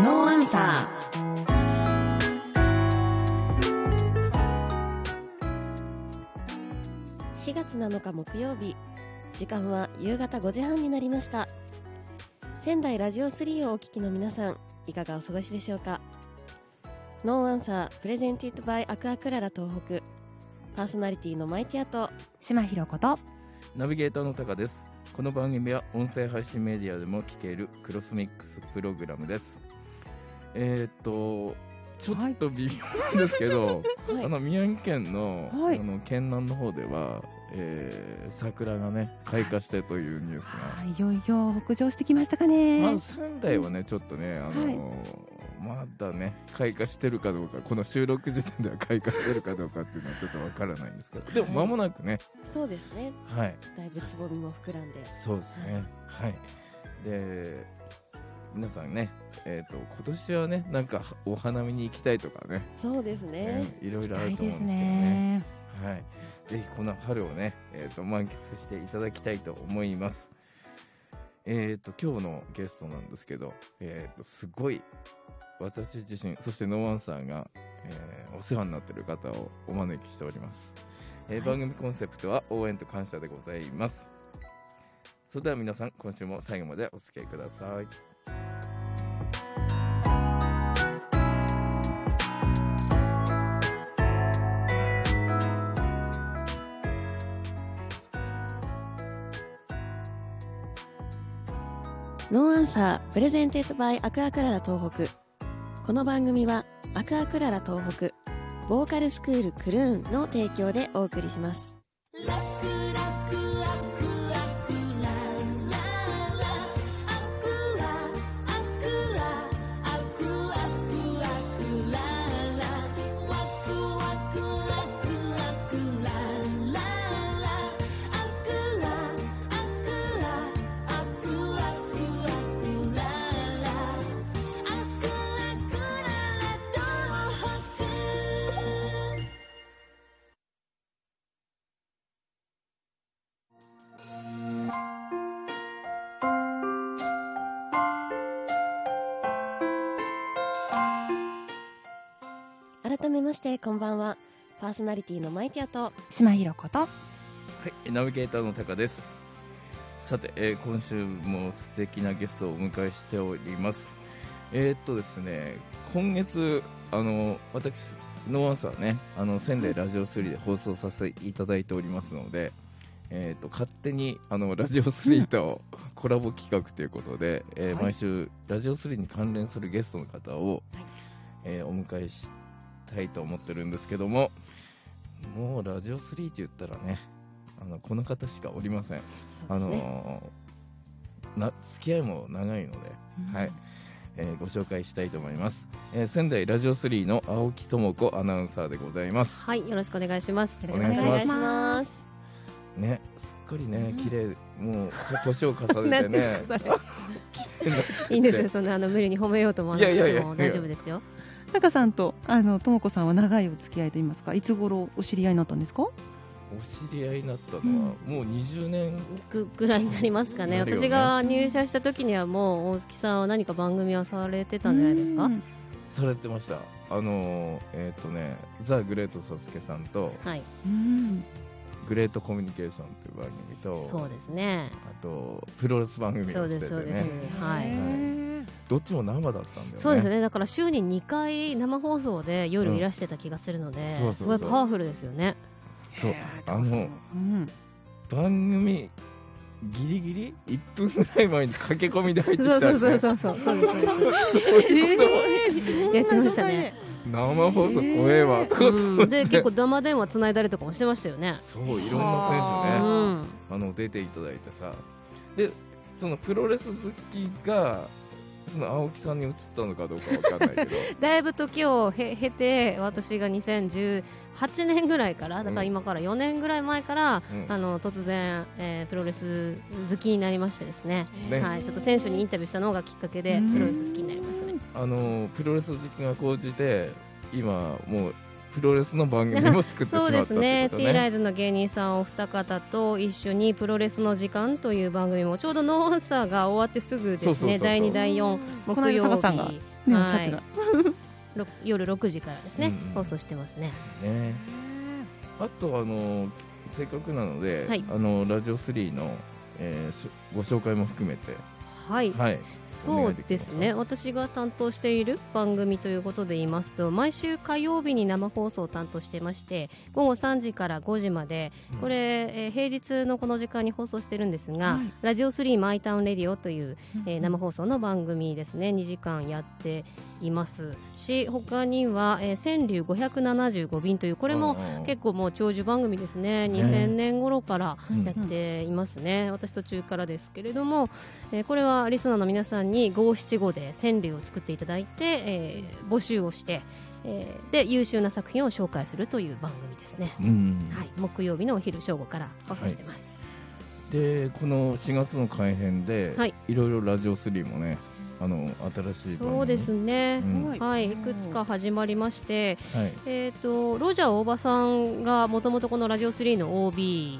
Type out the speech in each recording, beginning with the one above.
No Answer 4月7日木曜日時間は夕方5時半になりました。仙台ラジオ3をお聞きの皆さんいかがお過ごしでしょうか？ No Answer presented by アクアクララ東北。パーソナリティのマイティアと島ひろことナビゲーターのタカです。この番組は音声配信メディアでも聞けるクロスミックスプログラムですえー、っとちょっと微妙なんですけど、はい。あの宮城県の,、はい。あの県南の方では、えー桜がね開花してというニュースが、あいよいよ北上してきましたかね、まあ、仙台はねちょっとねあの、はい。まだね開花してるかどうかこの収録時点では開花してるかどうかっていうのはちょっとわからないんですけどでも間もなくね。そうですね。はい。だいぶつぼみも膨らんで。そうですね。はい。で、皆さんね、えっ、と、今年はね、なんかお花見に行きたいとかね、そうですね、うんいろいろあると思うんですけどね。ねはい。ぜひこの春をね、えっ、と、満喫していただきたいと思います。えっ、と、今日のゲストなんですけど、えっ、と、すごい、私自身、そしてノーアンサーが、えーお世話になっている方をお招きしております。えーはい番組コンセプトは応援と感謝でございます。それでは皆さん、今週も最後までお付き合いください。 No Answer presented by アクアクララ東北。この番組はアクアクララ東北ボーカルスクールクルーンの提供でお送りします。改めましてこんばんはパーソナリティのマイティアと島ひろことはい、ナビゲーターのタカです。さて、えー今週も素敵なゲストをお迎えしております。えーっとですね、今月、あの、私、ノーアンサーね、あの、仙台ラジオ3で放送させていただいておりますので、えーっと、勝手に、あの、ラジオ3とコラボ企画ということで、えーはい毎週、ラジオ3に関連するゲストの方を、はいえーお迎えしたいと思ってるんですけども、もうラジオ3って言ったらね、あのこの方しかおりません。ね。のーな付き合いも長いので、はい、えーご紹介したいと思います、えー仙台ラジオ3の青木智子アナウンサーでございます。はい、よろしくお願いします。よろしくお願いします。す。ね、すっかりねうん、綺麗もう年を重ねて何ね いいんですよ、そのあの無理に褒めようと思わなくても大丈夫ですよ。タカさんとあのともこさんは長いお付き合いと言いますかいつ頃お知り合いになったんですか？お知り合いになったのは、もう20年ぐぐらいになりますかね。ね私が入社した時にはもう大月さんは何か番組はされてたんじゃないですか？うんされてました。あのーえっ、とね、ザ・グレート・サスケさんと、はい、うんグレート・コミュニケーションという番組と、そうですね。あと、プロレス番組をそうしててですそうですね、はいへーどっちも生だったんだよね。そうですね。だから週に2回生放送で夜いらしてた気がするので、うんそうそうそうすごいパワフルですよね。そうあのうん番組ギリギリ1分ぐらい前に駆け込みで入ってきそたんでうそうそうそうそうそうですそうです。そうやってましたね。生放送怖えわとかと思ってうん、で結構生電話つないだりとかもしてましたよね。そういろんな選手ね。あの出ていただいてさでそのプロレス好きがその青木さんに移ったのかどうかわかんないけど。だいぶ時をへ経て私が2018年ぐらいからだから今から4年ぐらい前から、うん。あの突然、えープロレス好きになりましてですね、ね。はい、ちょっと選手にインタビューしたのがきっかけでうん。プロレス好きになりましたね。あのプロレス好きが高じて今もうプロレスの番組も作ってしま そうったってことですね、ね T ライズの芸人さんお二方と一緒にプロレスの時間という番組もちょうどノーアンサーが終わってすぐですね、そうそうそうそう。第2、第4この間木曜タカさんが日。ねおっしゃってたろ夜6時からですね、うん。うん放送してますね。ね。あとあのせっかくなので、はい。あのラジオ3の、えーしご紹介も含めてはい、はい。そうですね。私が担当している番組ということで言いますと毎週火曜日に生放送を担当していまして午後3時から5時までこれ、えー平日のこの時間に放送してるんですが、はい。ラジオ3マイタウンレディオという、えー生放送の番組ですね2時間やっていますし他には、えー川柳575便というこれも結構もう長寿番組ですね。ね。2000年頃からうん。やっていますね、私途中からですけれども、えーこれはリスナーの皆さんに五七五で川柳を作っていただいて、えー募集をして、えーで優秀な作品を紹介するという番組ですね、うん。はい、木曜日のお昼正午から放送してます、でこの4月の改編で、はい。い、ろいろラジオ3もねあの新しい番組。そうですね、うん。はい、い。くつか始まりまして、はい。えー、とロジャー大場さんがもともとこのラジオ3の OB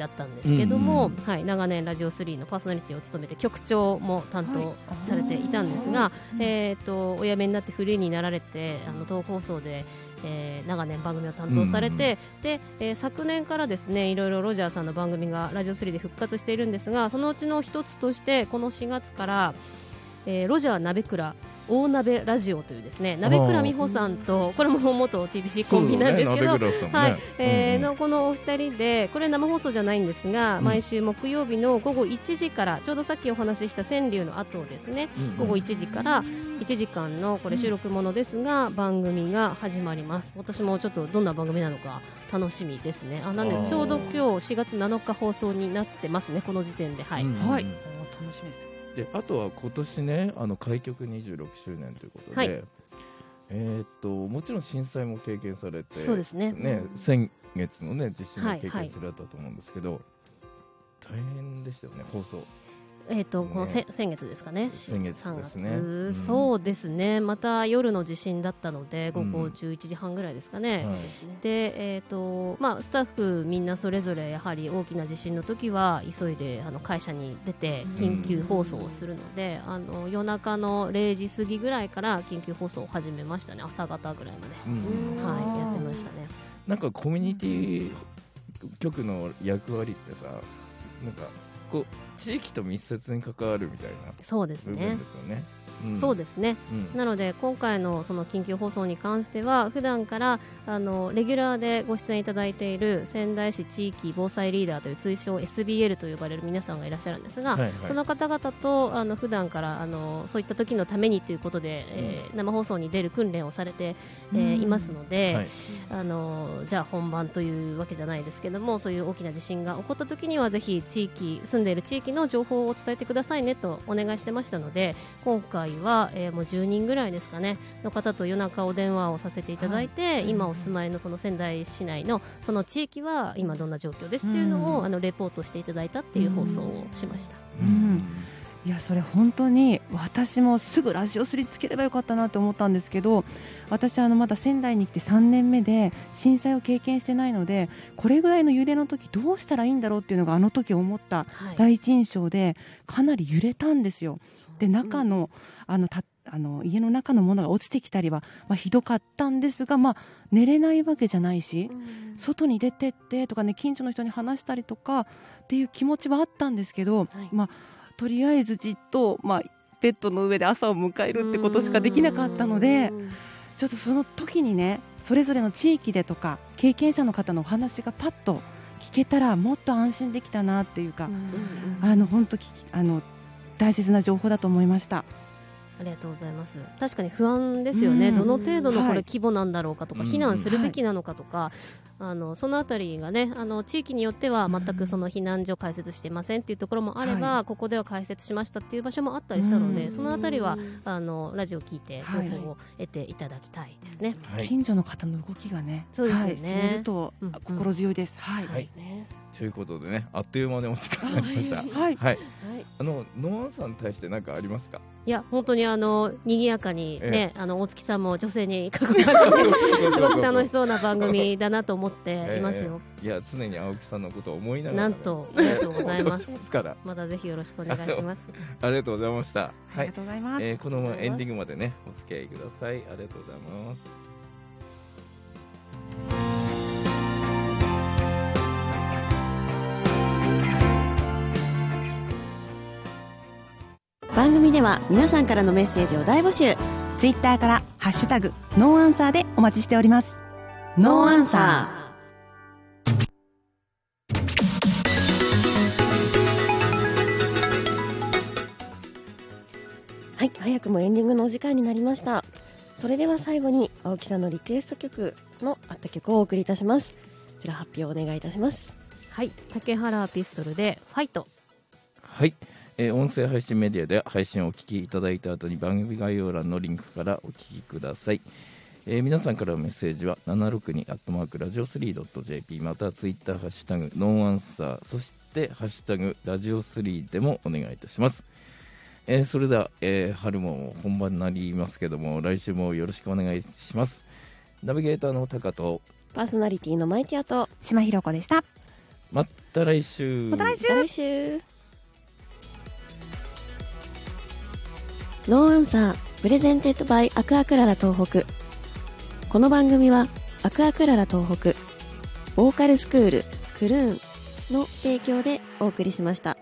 だったんですけども、うんうん。はい、長年ラジオ3のパーソナリティを務めて局長も担当されていたんですが、えー、とお辞めになってフリーになられてあの東放送で、えー長年番組を担当されて、でえー昨年からですねいろいろロジャーさんの番組がラジオ3で復活しているんですがそのうちの一つとしてこの4月から、えーロジャー鍋倉大鍋ラジオというですね鍋倉美穂さんとこれも元 TBC コンビなんですけど、ねね。はい、えーうん。うんのこのお二人でこれ生放送じゃないんですが、うん。毎週木曜日の午後1時からちょうどさっきお話しした川柳の後ですねうん午後1時から1時間のこれ収録ものですが、番組が始まります。私もちょっとどんな番組なのか楽しみですね。あなんでちょうど今日4月7日放送になってますねこの時点で。はい、うんうんはい。お楽しみですであとは今年ねあの開局26周年ということで、はい。えーっともちろん震災も経験されてそうですね。ね先月のね実施も経はいはい。験されたと思うんですけど、大変でしたよね放送えっ、と、ねこのせ先月ですかね。先月3ですね月うんそうですね。また夜の地震だったので、午後うん11時半ぐらいですかね。はいで、えっ、と、まあ、スタッフみんなそれぞれやはり大きな地震の時は急いであの会社に出て緊急放送をするので、あの夜中の0時過ぎぐらいから緊急放送を始めましたね。朝方ぐらいまで。うんはい、やってましたね。なんかコミュニティ局の役割ってさなんかこう地域と密接に関わるみたいなそうです部分ねで。すよね。ん。そうですね。うん。なので今回のその緊急放送に関しては普段からあのレギュラーでご出演いただいている仙台市地域防災リーダーという通称 SBL と呼ばれる皆さんがいらっしゃるんですが、はいはい。その方々とあの普段からあのそういった時のためにということで、えー生放送に出る訓練をされて、えーいますので、はい。あのじゃあ本番というわけじゃないですけどもそういう大きな地震が起こった時にはぜひ地域住んでいる地域の情報を伝えてくださいねとお願いしてましたので今回は、えーもう10人ぐらいですかね。の方と夜中お電話をさせていただいて、今お住まいのその仙台市内のその地域は今どんな状況ですっていうのを、うん。あのレポートしていただいたっていう放送をしました。うんいやそれ本当に私もすぐラジオスリつければよかったなと思ったんですけど私あのまだ仙台に来て3年目で震災を経験してないのでこれぐらいの揺れの時どうしたらいいんだろうっていうのがあの時思ったはい。第一印象でかなり揺れたんですよ。で中のあのたあの家の中のものが落ちてきたりは、まあ、ひどかったんですが、まあ、寝れないわけじゃないし外に出てってとかね近所の人に話したりとかっていう気持ちはあったんですけど、まあ、とりあえずじっと、まあ、ベッドの上で朝を迎えるってことしかできなかったのでちょっとその時にねそれぞれの地域でとか経験者の方のお話がパッと聞けたらもっと安心できたなっていうか、あの本当あの大切な情報だと思いました。ありがとうございます。確かに不安ですよね。うん。どの程度のこはい。れ規模なんだろうかとか、うん。避難するべきなのかとか、あのそのあたりがね、あの地域によっては全くその避難所開設してませんっていうところもあれば、はここでは開設しましたっていう場所もあったりしたので、うん。そのあたりはあのラジオを聞いてはい。情報を得ていただきたいですね。はい近所の方の動きがね、そうですよね。はい、るとうん心強いです。はい、はいねということでねあっという間にお時間になりました。はい。はい。あのノアンさんに対して何かありますか？いや本当にあの賑やかにね、あの大月さんも女性に囲まれてすごく楽しそうな番組だなと思っていますよ。いや常に青木さんのことを思いながら。なんとありがとうございますまたぜひよろしくお願いします。ありがとうございました。ありがはい、とうございます。えー、このままエンディングまでねお付き合いください。ありがとうございます組では皆さんからのメッセージを大募集。ツイッターからハッシュタグノーアンサーでお待ちしております。ノーアンサー。はい早くもエンディングのお時間になりました。それでは最後に青木さんのリクエスト曲のあった曲をお送りいたします。こちら発表お願いいたします。はい竹原ピストルでファイト。はい、えー音声配信メディアで配信をお聞きいただいた後に番組概要欄のリンクからお聞きください、えー皆さんからのメッセージは762アットマークラジオ 3.jp またはツイッターハッシュタグノーアンサーそしてハッシュタグラジオ3でもお願いいたします。えーそれでは、えー春も本番になりますけども来週もよろしくお願いします。ナビゲーターのタカとパーソナリティのマイティアと島ひろ子でした。また来週。また来週。また来週No Answer presented by アクアクララ東北この番組はアクアクララ東北ボーカルスクールクルーンの提供でお送りしました。